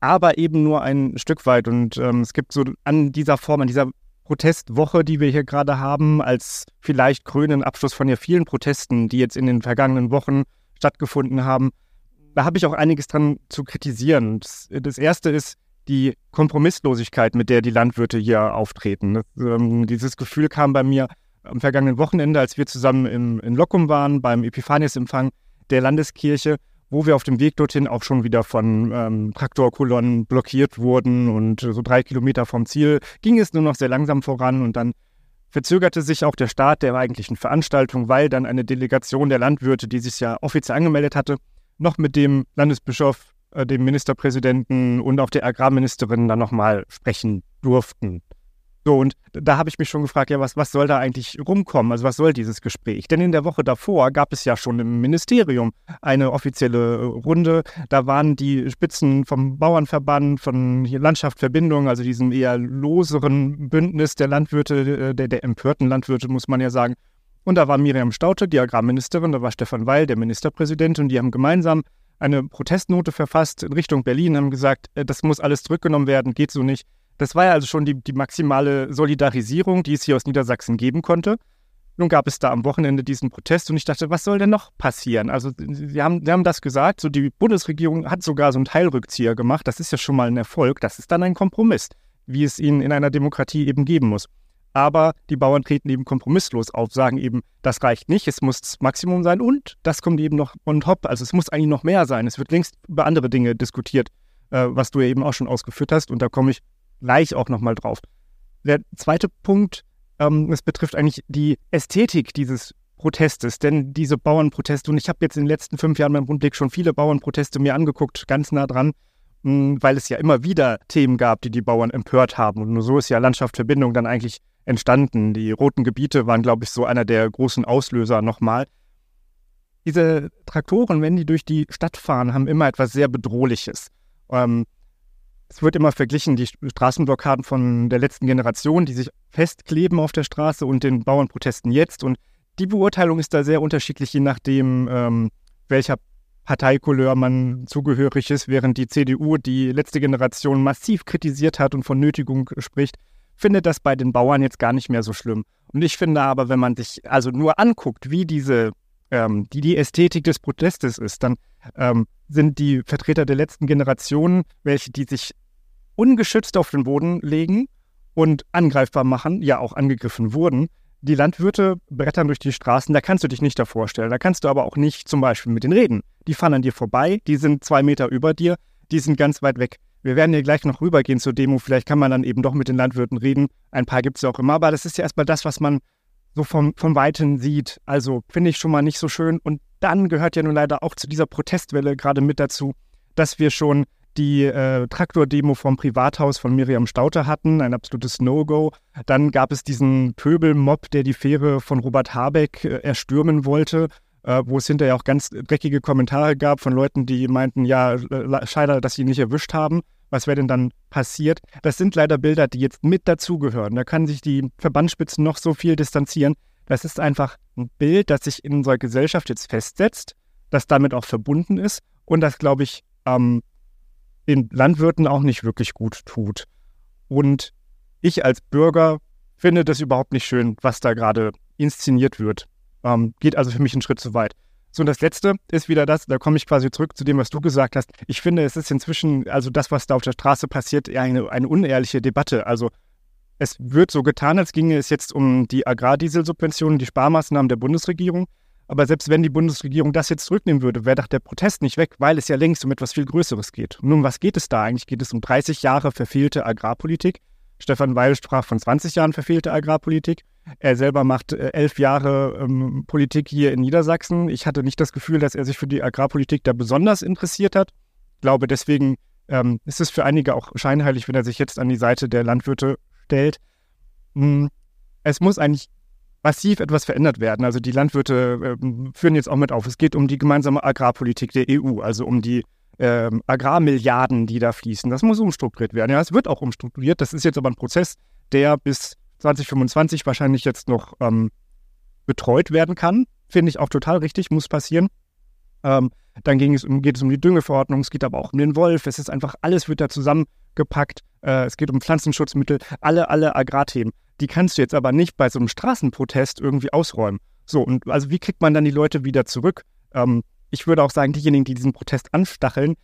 aber eben nur ein Stück weit. Und ähm, es gibt so an dieser Form, an dieser Protestwoche, die wir hier gerade haben, als vielleicht krönenden Abschluss von ja vielen Protesten, die jetzt in den vergangenen Wochen stattgefunden haben, da habe ich auch einiges dran zu kritisieren. Das, das, erste ist die Kompromisslosigkeit, mit der die Landwirte hier auftreten. Das, ähm, dieses Gefühl kam bei mir am vergangenen Wochenende, als wir zusammen im, in Lockum waren, beim Epiphanius-Empfang der Landeskirche, wo wir auf dem Weg dorthin auch schon wieder von ähm, Traktorkolonnen blockiert wurden und so drei Kilometer vom Ziel ging es nur noch sehr langsam voran und dann verzögerte sich auch der Start der eigentlichen Veranstaltung, weil dann eine Delegation der Landwirte, die sich ja offiziell angemeldet hatte, noch mit dem Landesbischof, äh, dem Ministerpräsidenten und auch der Agrarministerin dann nochmal sprechen durften. So, und da habe ich mich schon gefragt, ja, was, was soll da eigentlich rumkommen? Also was soll dieses Gespräch? Denn in der Woche davor gab es ja schon im Ministerium eine offizielle äh, Runde. Da waren die Spitzen vom Bauernverband, von Landschaftsverbindung, also diesem eher loseren Bündnis der Landwirte, äh, der, der empörten Landwirte, muss man ja sagen. Und da war Miriam Staute, die Agrarministerin, da war Stefan Weil, der Ministerpräsident, und die haben gemeinsam eine Protestnote verfasst in Richtung Berlin, haben gesagt, äh, das muss alles zurückgenommen werden, geht so nicht. Das war ja also schon die, die maximale Solidarisierung, die es hier aus Niedersachsen geben konnte. Nun gab es da am Wochenende diesen Protest und ich dachte, was soll denn noch passieren? Also, Sie haben, Sie haben das gesagt, so die Bundesregierung hat sogar so einen Teilrückzieher gemacht. Das ist ja schon mal ein Erfolg. Das ist dann ein Kompromiss, wie es ihnen in einer Demokratie eben geben muss. Aber die Bauern treten eben kompromisslos auf, sagen eben, das reicht nicht, es muss das Maximum sein und das kommt eben noch on top. Also es muss eigentlich noch mehr sein. Es wird längst über andere Dinge diskutiert, äh, was du ja eben auch schon ausgeführt hast. Und da komme ich gleich auch nochmal drauf. Der zweite Punkt, ähm, es betrifft eigentlich die Ästhetik dieses Protestes, denn diese Bauernproteste, und ich habe jetzt in den letzten fünf Jahren beim Rundblick schon viele Bauernproteste mir angeguckt, ganz nah dran, hm, weil es ja immer wieder Themen gab, die die Bauern empört haben. Und nur so ist ja Landschaftsverbindung dann eigentlich entstanden. Die roten Gebiete waren, glaube ich, so einer der großen Auslöser nochmal. Diese Traktoren, wenn die durch die Stadt fahren, haben immer etwas sehr Bedrohliches. Ähm, es wird immer verglichen, die Straßenblockaden von der letzten Generation, die sich festkleben auf der Straße und den Bauernprotesten jetzt. Und die Beurteilung ist da sehr unterschiedlich, je nachdem, ähm, welcher Parteikolleur man zugehörig ist, während die CDU die letzte Generation massiv kritisiert hat und von Nötigung spricht, findet das bei den Bauern jetzt gar nicht mehr so schlimm. Und ich finde aber, wenn man sich also nur anguckt, wie diese, ähm, die, die Ästhetik des Protestes ist, dann ähm, sind die Vertreter der letzten Generation, welche die sich ungeschützt auf den Boden legen und angreifbar machen, ja auch angegriffen wurden. Die Landwirte brettern durch die Straßen, da kannst du dich nicht davor stellen. Da kannst du aber auch nicht zum Beispiel mit denen reden. Die fahren an dir vorbei, die sind zwei Meter über dir, die sind ganz weit weg. Wir werden hier gleich noch rübergehen zur Demo. Vielleicht kann man dann eben doch mit den Landwirten reden. Ein paar gibt es ja auch immer, aber das ist ja erstmal das, was man so vom, vom Weiten sieht. Also finde ich schon mal nicht so schön. Und dann gehört ja nun leider auch zu dieser Protestwelle gerade mit dazu, dass wir schon die äh, Traktordemo vom Privathaus von Miriam Stauter hatten, ein absolutes No-Go. Dann gab es diesen Pöbelmob, der die Fähre von Robert Habeck äh, erstürmen wollte, äh, wo es hinterher auch ganz dreckige Kommentare gab von Leuten, die meinten, ja, schade, dass sie ihn nicht erwischt haben. Was wäre denn dann passiert? Das sind leider Bilder, die jetzt mit dazugehören. Da kann sich die Verbandsspitzen noch so viel distanzieren. Das ist einfach ein Bild, das sich in unserer Gesellschaft jetzt festsetzt, das damit auch verbunden ist und das, glaube ich, ähm, den Landwirten auch nicht wirklich gut tut. Und ich als Bürger finde das überhaupt nicht schön, was da gerade inszeniert wird. Ähm, geht also für mich einen Schritt zu weit. So, und das Letzte ist wieder das, da komme ich quasi zurück zu dem, was du gesagt hast. Ich finde, es ist inzwischen, also das, was da auf der Straße passiert, eine, eine unehrliche Debatte. Also es wird so getan, als ginge es jetzt um die Agrardieselsubventionen, die Sparmaßnahmen der Bundesregierung. Aber selbst wenn die Bundesregierung das jetzt zurücknehmen würde, wäre doch der Protest nicht weg, weil es ja längst um etwas viel Größeres geht. Um was geht es da eigentlich? Geht es um 30 Jahre verfehlte Agrarpolitik? Stefan Weil sprach von 20 Jahren verfehlte Agrarpolitik. Er selber macht äh, elf Jahre ähm, Politik hier in Niedersachsen. Ich hatte nicht das Gefühl, dass er sich für die Agrarpolitik da besonders interessiert hat. Ich glaube, deswegen ähm, ist es für einige auch scheinheilig, wenn er sich jetzt an die Seite der Landwirte stellt. Hm, es muss eigentlich massiv etwas verändert werden. Also die Landwirte äh, führen jetzt auch mit auf. Es geht um die gemeinsame Agrarpolitik der EU, also um die äh, Agrarmilliarden, die da fließen. Das muss umstrukturiert werden. Ja, es wird auch umstrukturiert. Das ist jetzt aber ein Prozess, der bis 2025 wahrscheinlich jetzt noch ähm, betreut werden kann. Finde ich auch total richtig, muss passieren. Ähm, dann ging es um, geht es um die Düngeverordnung, es geht aber auch um den Wolf. Es ist einfach, alles wird da zusammengepackt. Äh, es geht um Pflanzenschutzmittel, alle, alle Agrarthemen. Die kannst du jetzt aber nicht bei so einem Straßenprotest irgendwie ausräumen. So, und also wie kriegt man dann die Leute wieder zurück? Ähm, ich würde auch sagen, diejenigen, die diesen Protest anstacheln,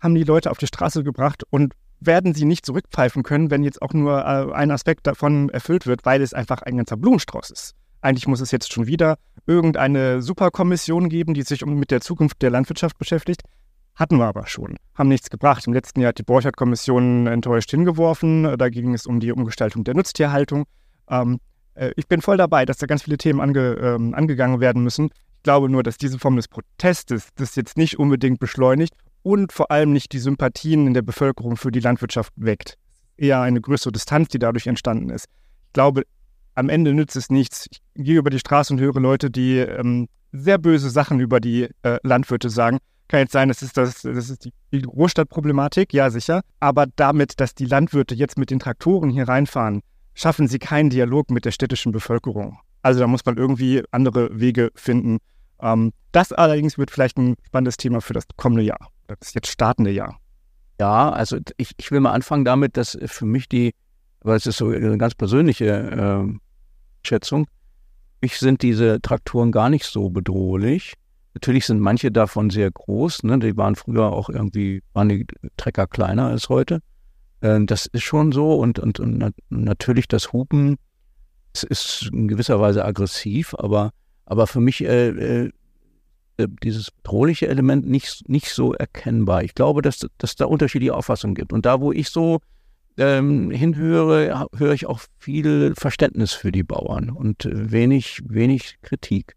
haben die Leute auf die Straße gebracht und werden sie nicht zurückpfeifen können, wenn jetzt auch nur äh, ein Aspekt davon erfüllt wird, weil es einfach ein ganzer Blumenstrauß ist. Eigentlich muss es jetzt schon wieder irgendeine Superkommission geben, die sich mit der Zukunft der Landwirtschaft beschäftigt. Hatten wir aber schon, haben nichts gebracht. Im letzten Jahr hat die Borchert-Kommission enttäuscht hingeworfen. Da ging es um die Umgestaltung der Nutztierhaltung. Ähm, äh, ich bin voll dabei, dass da ganz viele Themen ange, ähm, angegangen werden müssen. Ich glaube nur, dass diese Form des Protestes das jetzt nicht unbedingt beschleunigt und vor allem nicht die Sympathien in der Bevölkerung für die Landwirtschaft weckt. Eher eine größere Distanz, die dadurch entstanden ist. Ich glaube, am Ende nützt es nichts. Ich gehe über die Straße und höre Leute, die ähm, sehr böse Sachen über die äh, Landwirte sagen. Kann jetzt sein, das ist, das, das ist die, die Großstadtproblematik, ja sicher. Aber damit, dass die Landwirte jetzt mit den Traktoren hier reinfahren, schaffen sie keinen Dialog mit der städtischen Bevölkerung. Also da muss man irgendwie andere Wege finden. Ähm, das allerdings wird vielleicht ein spannendes Thema für das kommende Jahr, das jetzt startende Jahr. Ja, also ich, ich will mal anfangen damit, dass für mich die aber es ist so eine ganz persönliche äh, Schätzung. Ich sind diese Traktoren gar nicht so bedrohlich. Natürlich sind manche davon sehr groß. Ne? Die waren früher auch irgendwie, waren die Trecker kleiner als heute. Äh, das ist schon so. Und, und, und natürlich das Hupen es ist in gewisser Weise aggressiv, aber, aber für mich äh, äh, dieses bedrohliche Element nicht, nicht so erkennbar. Ich glaube, dass, dass da unterschiedliche Auffassungen gibt. Und da, wo ich so ähm, hinhöre, höre ich auch viel Verständnis für die Bauern und wenig, wenig Kritik.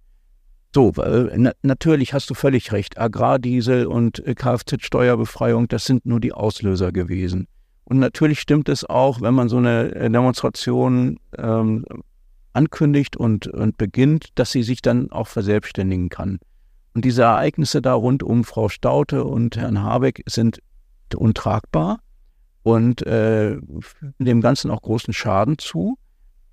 So, na, natürlich hast du völlig recht. Agrardiesel und äh, Kfz-Steuerbefreiung, das sind nur die Auslöser gewesen. Und natürlich stimmt es auch, wenn man so eine äh, Demonstration ähm, ankündigt und, und beginnt, dass sie sich dann auch verselbstständigen kann. Und diese Ereignisse da rund um Frau Staute und Herrn Habeck sind untragbar und äh, dem Ganzen auch großen Schaden zu.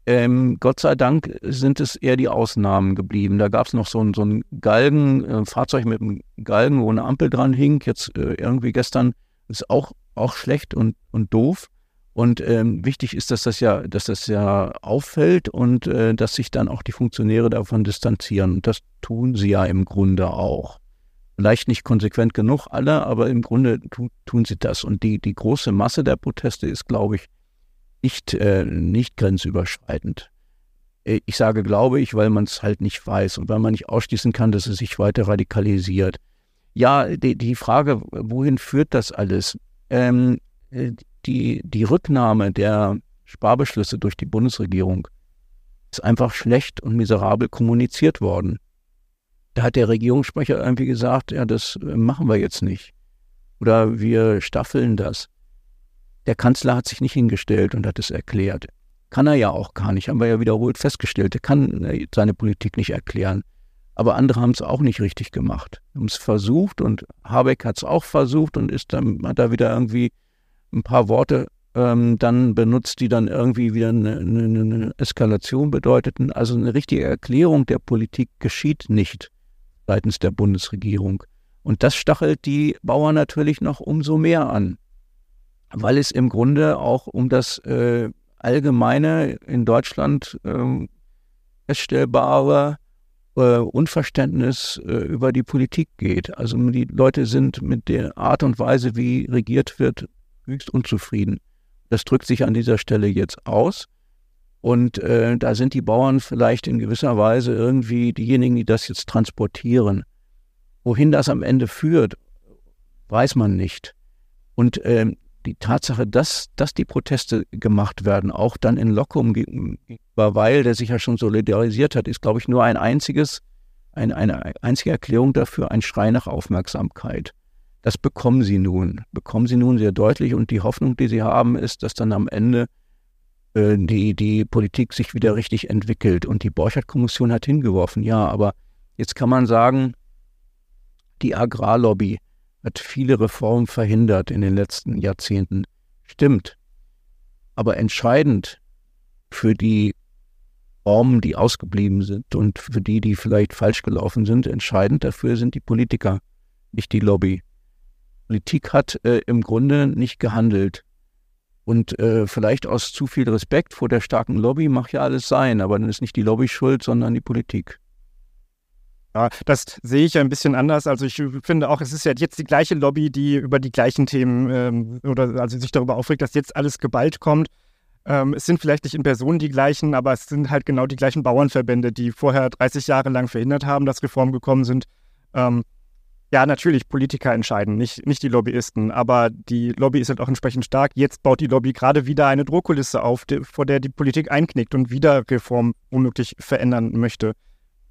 Ähm, Gott sei Dank sind es eher die Ausnahmen geblieben. Da gab es noch so ein, so ein Galgen, äh, Fahrzeug mit einem Galgen, wo eine Ampel dran hing. Jetzt äh, irgendwie gestern ist auch, auch schlecht und, und doof. Und ähm, wichtig ist, dass das ja, dass das ja auffällt und äh, dass sich dann auch die Funktionäre davon distanzieren. Und das tun sie ja im Grunde auch. Vielleicht nicht konsequent genug alle, aber im Grunde tu, tun sie das. Und die, die große Masse der Proteste ist, glaube ich, nicht, äh, nicht grenzüberschreitend. Äh, ich sage glaube ich, weil man es halt nicht weiß und weil man nicht ausschließen kann, dass es sich weiter radikalisiert. Ja, die, die Frage, wohin führt das alles? Ähm, äh, die, die Rücknahme der Sparbeschlüsse durch die Bundesregierung ist einfach schlecht und miserabel kommuniziert worden. Da hat der Regierungssprecher irgendwie gesagt, ja, das äh, machen wir jetzt nicht. Oder wir staffeln das. Der Kanzler hat sich nicht hingestellt und hat es erklärt. Kann er ja auch gar nicht, haben wir ja wiederholt festgestellt. Er kann äh, seine Politik nicht erklären. Aber andere haben es auch nicht richtig gemacht. Haben es versucht und Habeck hat es auch versucht und ist dann, hat da wieder irgendwie ein paar Worte ähm, dann benutzt, die dann irgendwie wieder eine, eine, eine Eskalation bedeuteten. Also eine richtige Erklärung der Politik geschieht nicht seitens der Bundesregierung. Und das stachelt die Bauern natürlich noch umso mehr an, weil es im Grunde auch um das äh, allgemeine in Deutschland äh, feststellbare äh, Unverständnis äh, über die Politik geht. Also die Leute sind mit der Art und Weise, wie regiert wird, höchst unzufrieden. Das drückt sich an dieser Stelle jetzt aus. Und äh, da sind die Bauern vielleicht in gewisser Weise irgendwie diejenigen, die das jetzt transportieren. Wohin das am Ende führt, weiß man nicht. Und ähm, die Tatsache, dass, dass die Proteste gemacht werden, auch dann in Lockum gegenüber Weil, der sich ja schon solidarisiert hat, ist, glaube ich, nur ein einziges, ein, eine einzige Erklärung dafür, ein Schrei nach Aufmerksamkeit. Das bekommen sie nun, bekommen sie nun sehr deutlich und die Hoffnung, die sie haben, ist, dass dann am Ende äh, die, die Politik sich wieder richtig entwickelt. Und die Borchardt-Kommission hat hingeworfen, ja, aber jetzt kann man sagen, die Agrarlobby hat viele Reformen verhindert in den letzten Jahrzehnten. Stimmt. Aber entscheidend für die Formen, die ausgeblieben sind und für die, die vielleicht falsch gelaufen sind, entscheidend dafür sind die Politiker, nicht die Lobby. Politik hat äh, im Grunde nicht gehandelt. Und äh, vielleicht aus zu viel Respekt vor der starken Lobby mag ja alles sein, aber dann ist nicht die Lobby schuld, sondern die Politik. Ja, das sehe ich ein bisschen anders. Also ich finde auch, es ist ja jetzt die gleiche Lobby, die über die gleichen Themen ähm, oder also sich darüber aufregt, dass jetzt alles geballt kommt. Ähm, es sind vielleicht nicht in Personen die gleichen, aber es sind halt genau die gleichen Bauernverbände, die vorher 30 Jahre lang verhindert haben, dass Reformen gekommen sind. Ähm, ja, natürlich, Politiker entscheiden, nicht, nicht die Lobbyisten. Aber die Lobby ist halt auch entsprechend stark. Jetzt baut die Lobby gerade wieder eine Drohkulisse auf, die, vor der die Politik einknickt und wieder Reformen womöglich verändern möchte.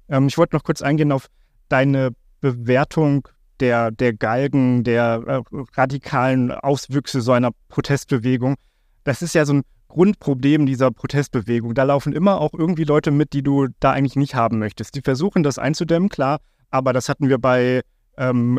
Ähm, ich wollte noch kurz eingehen auf deine Bewertung der, der Galgen, der äh, radikalen Auswüchse so einer Protestbewegung. Das ist ja so ein Grundproblem dieser Protestbewegung. Da laufen immer auch irgendwie Leute mit, die du da eigentlich nicht haben möchtest. Die versuchen das einzudämmen, klar, aber das hatten wir bei ähm,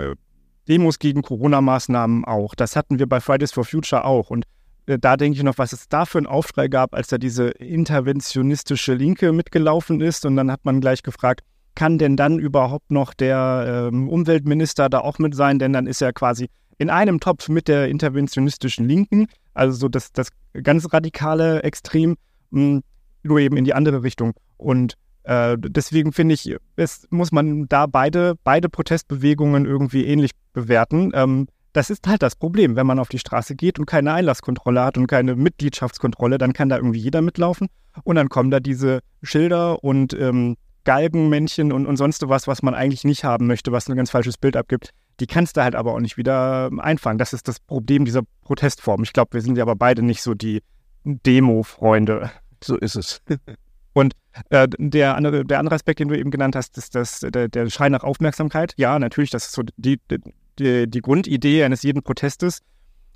Demos gegen Corona-Maßnahmen auch. Das hatten wir bei Fridays for Future auch. Und äh, da denke ich noch, was es da für einen Aufschrei gab, als da diese interventionistische Linke mitgelaufen ist. Und dann hat man gleich gefragt, kann denn dann überhaupt noch der ähm, Umweltminister da auch mit sein? Denn dann ist er quasi in einem Topf mit der interventionistischen Linken, also so das, das ganz radikale Extrem, mh, hm, nur eben in die andere Richtung. Und äh, deswegen finde ich, es muss man da beide, beide Protestbewegungen irgendwie ähnlich bewerten. Ähm, das ist halt das Problem. Wenn man auf die Straße geht und keine Einlasskontrolle hat und keine Mitgliedschaftskontrolle, dann kann da irgendwie jeder mitlaufen. Und dann kommen da diese Schilder und ähm, Galgenmännchen und, und sonst was, was man eigentlich nicht haben möchte, was ein ganz falsches Bild abgibt. Die kannst du halt aber auch nicht wieder ähm, einfangen. Das ist das Problem dieser Protestform. Ich glaube, wir sind ja aber beide nicht so die Demo-Freunde. So ist es. Und äh, der, andere, der andere Aspekt, den du eben genannt hast, ist das, der, der Schrei nach Aufmerksamkeit. Ja, natürlich, das ist so die, die, die Grundidee eines jeden Protestes.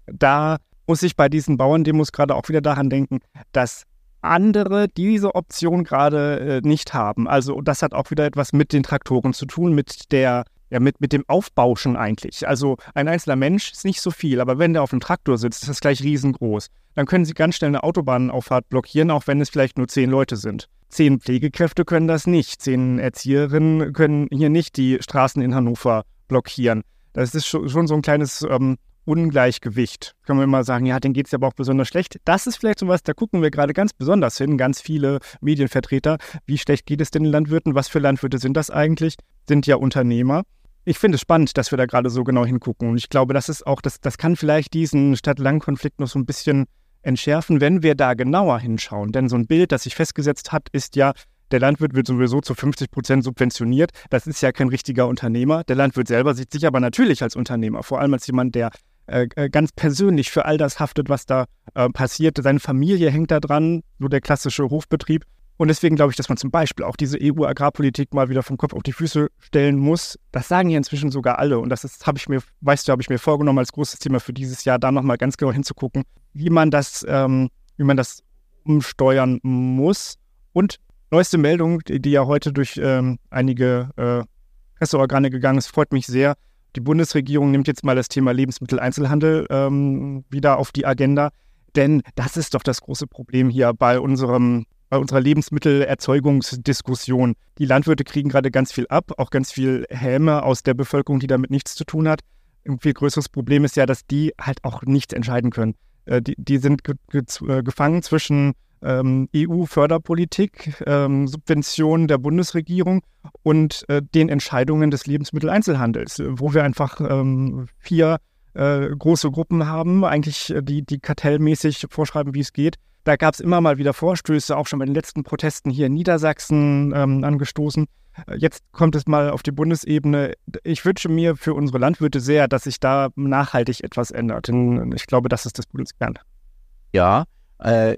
Da muss ich bei diesen Bauerndemos gerade auch wieder daran denken, dass andere diese Option gerade äh, nicht haben. Also das hat auch wieder etwas mit den Traktoren zu tun, mit der ja, mit, mit dem Aufbauschen eigentlich. Also ein einzelner Mensch ist nicht so viel, aber wenn der auf dem Traktor sitzt, ist das gleich riesengroß. Dann können sie ganz schnell eine Autobahnauffahrt blockieren, auch wenn es vielleicht nur zehn Leute sind. Zehn Pflegekräfte können das nicht. Zehn Erzieherinnen können hier nicht die Straßen in Hannover blockieren. Das ist schon, so ein kleines ähm, Ungleichgewicht. Können wir immer sagen, ja, denen geht es aber auch besonders schlecht. Das ist vielleicht so was, da gucken wir gerade ganz besonders hin, ganz viele Medienvertreter. Wie schlecht geht es den Landwirten? Was für Landwirte sind das eigentlich? Sind ja Unternehmer ich finde es spannend, dass wir da gerade so genau hingucken. Und ich glaube, das ist auch, das, das kann vielleicht diesen Stadt-Land-Konflikt noch so ein bisschen entschärfen, wenn wir da genauer hinschauen. Denn so ein Bild, das sich festgesetzt hat, ist ja, der Landwirt wird sowieso zu 50 Prozent subventioniert. Das ist ja kein richtiger Unternehmer. Der Landwirt selber sieht sich aber natürlich als Unternehmer, vor allem als jemand, der äh, äh ganz persönlich für all das haftet, was da äh, passiert. Seine Familie hängt da dran, so der klassische Hofbetrieb. Und deswegen glaube ich, dass man zum Beispiel auch diese EU-Agrarpolitik mal wieder vom Kopf auf die Füße stellen muss. Das sagen ja inzwischen sogar alle. Und das habe ich mir, weißt du, habe ich mir vorgenommen als großes Thema für dieses Jahr, da nochmal ganz genau hinzugucken, wie man das, ähm, wie man das umsteuern muss. Und neueste Meldung, die, die ja heute durch ähm, einige äh, Presseorgane gegangen ist, freut mich sehr. Die Bundesregierung nimmt jetzt mal das Thema Lebensmitteleinzelhandel ähm, wieder auf die Agenda. Denn das ist doch das große Problem hier bei unserem bei unserer Lebensmittelerzeugungsdiskussion. Die Landwirte kriegen gerade ganz viel ab, auch ganz viel Häme aus der Bevölkerung, die damit nichts zu tun hat. Ein viel größeres Problem ist ja, dass die halt auch nichts entscheiden können. Äh, die, die sind ge ge äh, gefangen zwischen ähm, EU-Förderpolitik, ähm, Subventionen der Bundesregierung und äh, den Entscheidungen des Lebensmitteleinzelhandels, wo wir einfach ähm, vier äh, große Gruppen haben, eigentlich äh, die, die kartellmäßig vorschreiben, wie es geht Da gab es immer mal wieder Vorstöße, auch schon bei den letzten Protesten hier in Niedersachsen ähm, angestoßen. Äh, jetzt kommt es mal auf die Bundesebene. Ich wünsche mir für unsere Landwirte sehr, dass sich da nachhaltig etwas ändert. Ich glaube, das ist das Bundeskern. Ja,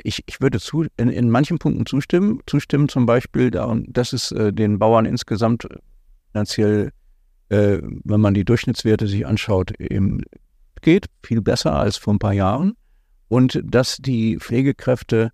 ich, ich würde zu, in, in manchen Punkten zustimmen. Zustimmen zum Beispiel, daran, dass es äh, den Bauern insgesamt finanziell, äh, wenn man die Durchschnittswerte sich anschaut, eben geht, viel besser als vor ein paar Jahren. Und dass die Pflegekräfte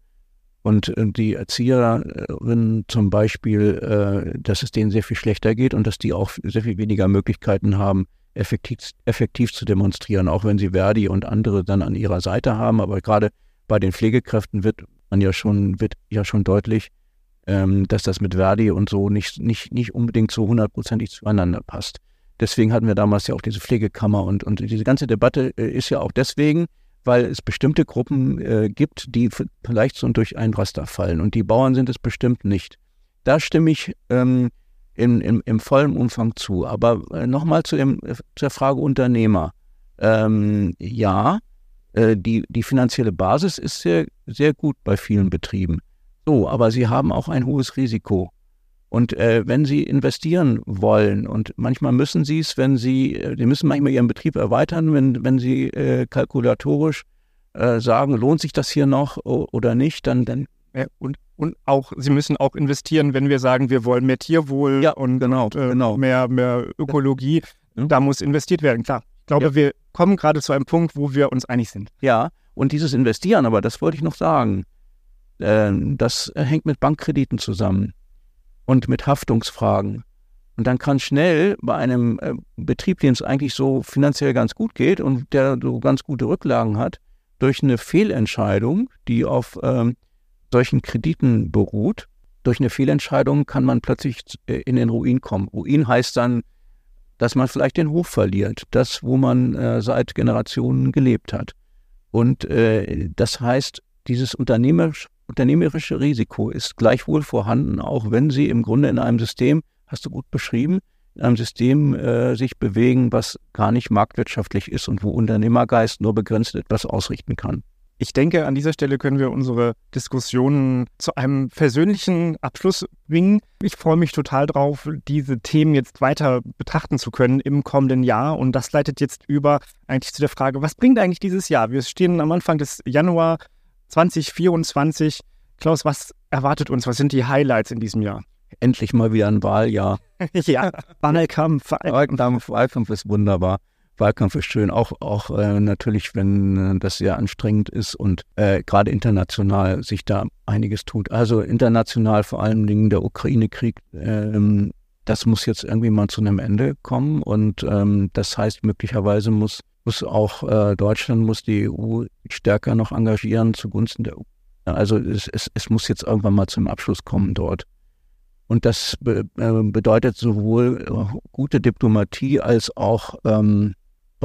und die Erzieherinnen zum Beispiel, äh, dass es denen sehr viel schlechter geht und dass die auch sehr viel weniger Möglichkeiten haben, effektiv, effektiv zu demonstrieren, auch wenn sie Verdi und andere dann an ihrer Seite haben. Aber gerade bei den Pflegekräften wird man ja schon, wird ja schon deutlich, ähm, dass das mit Verdi und so nicht, nicht, nicht unbedingt so hundertprozentig zueinander passt. Deswegen hatten wir damals ja auch diese Pflegekammer und, und diese ganze Debatte äh, ist ja auch deswegen, weil es bestimmte Gruppen äh, gibt, die vielleicht so durch ein Raster fallen und die Bauern sind es bestimmt nicht. Da stimme ich ähm, in, in, im vollen Umfang zu. Aber äh, nochmal zu äh, zur Frage Unternehmer. Ähm, ja, die, die finanzielle Basis ist sehr, sehr gut bei vielen Betrieben. So, aber sie haben auch ein hohes Risiko. Und äh, wenn Sie investieren wollen, und manchmal müssen Sie es, wenn Sie, äh, Sie müssen manchmal Ihren Betrieb erweitern, wenn, wenn Sie äh, kalkulatorisch äh, sagen, lohnt sich das hier noch oder nicht, dann, dann ja, und, und auch, Sie müssen auch investieren, wenn wir sagen, wir wollen mehr Tierwohl ja, und, genau, äh, genau. mehr, mehr Ökologie. Ja. Da muss investiert werden, klar. Ich glaube, wir kommen gerade zu einem Punkt, wo wir uns einig sind. Ja, und dieses Investieren, aber das wollte ich noch sagen, äh, das hängt mit Bankkrediten zusammen und mit Haftungsfragen. Und dann kann schnell bei einem äh, Betrieb, dem es eigentlich so finanziell ganz gut geht und der so ganz gute Rücklagen hat, durch eine Fehlentscheidung, die auf ähm, solchen Krediten beruht, durch eine Fehlentscheidung kann man plötzlich äh, in den Ruin kommen. Ruin heißt dann, dass man vielleicht den Hof verliert, das, wo man äh, seit Generationen gelebt hat. Und äh, das heißt, dieses unternehmerisch, unternehmerische Risiko ist gleichwohl vorhanden, auch wenn sie im Grunde in einem System, hast du gut beschrieben, in einem System äh, sich bewegen, was gar nicht marktwirtschaftlich ist und wo Unternehmergeist nur begrenzt etwas ausrichten kann. Ich denke, an dieser Stelle können wir unsere Diskussionen zu einem persönlichen Abschluss bringen. Ich freue mich total drauf, diese Themen jetzt weiter betrachten zu können im kommenden Jahr. Und das leitet jetzt über eigentlich zu der Frage, was bringt eigentlich dieses Jahr? Wir stehen am Anfang des Januar 2024. Klaus, was erwartet uns? Was sind die Highlights in diesem Jahr? Endlich mal wieder ein Wahljahr. ja, Wahlkampf. Wahlkampf, Wahlkampf ist wunderbar. Wahlkampf ist schön, auch, auch äh, natürlich, wenn äh, das sehr anstrengend ist und äh, gerade international sich da einiges tut. Also international vor allen Dingen der Ukraine-Krieg, ähm, das muss jetzt irgendwie mal zu einem Ende kommen und ähm, das heißt möglicherweise muss muss auch äh, Deutschland muss die EU stärker noch engagieren zugunsten der EU. Also es, es, es muss jetzt irgendwann mal zum Abschluss kommen dort. Und das be, äh, bedeutet sowohl äh, gute Diplomatie als auch ähm,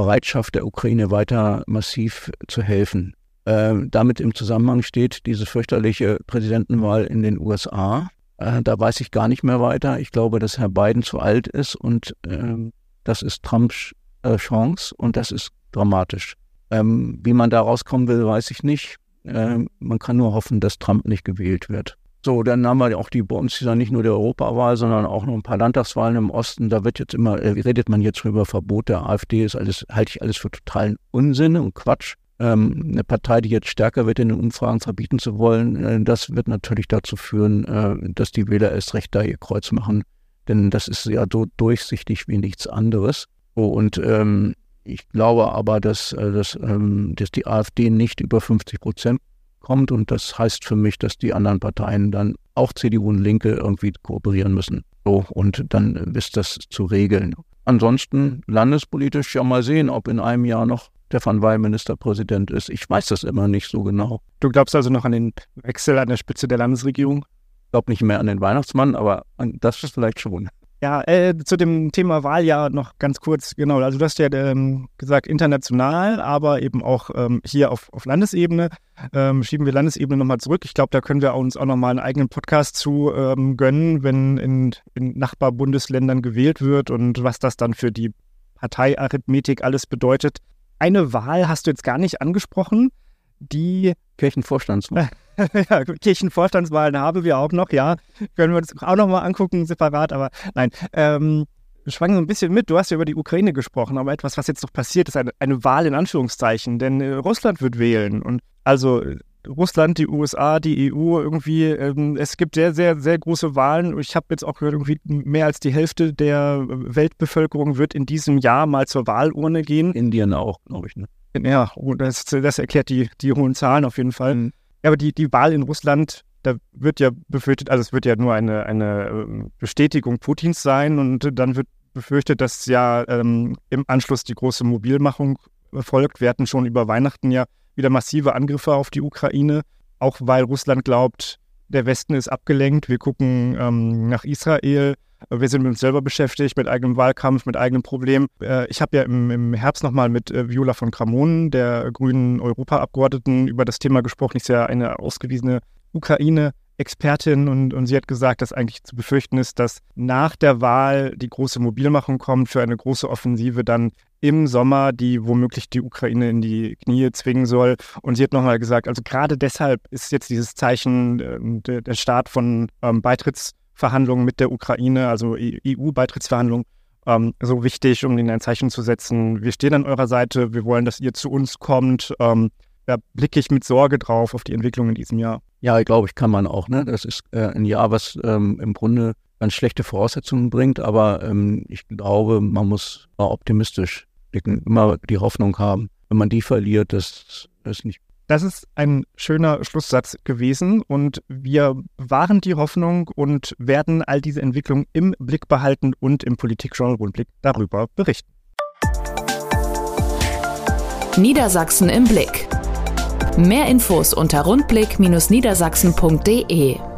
Bereitschaft der Ukraine weiter massiv zu helfen. Ähm, damit im Zusammenhang steht diese fürchterliche Präsidentenwahl in den USA. Äh, da weiß ich gar nicht mehr weiter. Ich glaube, dass Herr Biden zu alt ist und ähm, das ist Trumps äh, Chance und das ist dramatisch. Ähm, wie man da rauskommen will, weiß ich nicht. Ähm, man kann nur hoffen, dass Trump nicht gewählt wird. So, dann haben wir auch die, bei uns ja nicht nur die Europawahl, sondern auch noch ein paar Landtagswahlen im Osten. Da wird jetzt immer, äh, redet man jetzt über Verbot der AfD, ist alles, halte ich alles für totalen Unsinn und Quatsch. Ähm, eine Partei, die jetzt stärker wird, in den Umfragen verbieten zu wollen, äh, das wird natürlich dazu führen, äh, dass die Wähler erst recht da ihr Kreuz machen. Denn das ist ja so durchsichtig wie nichts anderes. Oh, und ähm, ich glaube aber, dass, äh, dass, ähm, dass die AfD nicht über 50 Prozent kommt und das heißt für mich, dass die anderen Parteien dann auch CDU und Linke irgendwie kooperieren müssen. So, und dann ist das zu regeln. Ansonsten landespolitisch ja mal sehen, ob in einem Jahr noch Stefan Weil Ministerpräsident ist. Ich weiß das immer nicht so genau. Du glaubst also noch an den Wechsel an der Spitze der Landesregierung? Ich glaube nicht mehr an den Weihnachtsmann, aber an das ist vielleicht schon. Ja, äh, zu dem Thema Wahljahr noch ganz kurz, genau. Also du hast ja ähm, gesagt, international, aber eben auch ähm, hier auf, auf Landesebene. Ähm, schieben wir Landesebene nochmal zurück. Ich glaube, da können wir uns auch nochmal einen eigenen Podcast zu ähm, gönnen, wenn in, in Nachbarbundesländern gewählt wird und was das dann für die Parteiarithmetik alles bedeutet. Eine Wahl hast du jetzt gar nicht angesprochen, die Kirchenvorstandswahlen. ja, Kirchenvorstandswahlen haben wir auch noch, ja. Können wir uns auch noch mal angucken, separat, aber nein. Ähm, schwang so ein bisschen mit. Du hast ja über die Ukraine gesprochen, aber etwas, was jetzt noch passiert, ist eine, eine Wahl in Anführungszeichen, denn äh, Russland wird wählen. Und also Russland, die USA, die EU, irgendwie, ähm, es gibt sehr, sehr, sehr große Wahlen. Ich habe jetzt auch gehört, irgendwie mehr als die Hälfte der Weltbevölkerung wird in diesem Jahr mal zur Wahlurne gehen. Indien auch, glaube ich. Ne? Ja, oh, das, das erklärt die, die hohen Zahlen auf jeden Fall. Mhm. Aber die, die Wahl in Russland, da wird ja befürchtet, also es wird ja nur eine, eine ähm, Bestätigung Putins sein und dann wird befürchtet, dass ja ähm, im Anschluss die große Mobilmachung erfolgt. Wir hatten schon über Weihnachten ja wieder massive Angriffe auf die Ukraine, auch weil Russland glaubt, der Westen ist abgelenkt. Wir gucken ähm, nach Israel. Wir sind mit uns selber beschäftigt, mit eigenem Wahlkampf, mit eigenen Problemen. Äh, ich habe ja im, Herbst nochmal mit äh, Viola von Kramon, der grünen Europaabgeordneten, über das Thema gesprochen. Ich ist ja eine ausgewiesene Ukraine Expertin und, und sie hat gesagt, dass eigentlich zu befürchten ist, dass nach der Wahl die große Mobilmachung kommt für eine große Offensive dann im Sommer, die womöglich die Ukraine in die Knie zwingen soll. Und sie hat nochmal gesagt, also gerade deshalb ist jetzt dieses Zeichen äh, der, Start von ähm, Beitrittsverhandlungen mit der Ukraine, also EU-Beitrittsverhandlungen, ähm, so wichtig, um ihnen ein Zeichen zu setzen. Wir stehen an eurer Seite, wir wollen, dass ihr zu uns kommt. Ähm, da blicke ich mit Sorge drauf auf die Entwicklung in diesem Jahr. Ja, glaube ich, kann man auch. Ne? Das ist äh, ein Jahr, was ähm, im Grunde ganz schlechte Voraussetzungen bringt, aber ähm, ich glaube, man muss optimistisch blicken, immer die Hoffnung haben. Wenn man die verliert, das ist nicht. Das ist ein schöner Schlusssatz gewesen und wir wahren die Hoffnung und werden all diese Entwicklungen im Blick behalten und im Politik-Genre-Rundblick darüber berichten. Niedersachsen im Blick. Mehr Infos unter rundblick-niedersachsen.de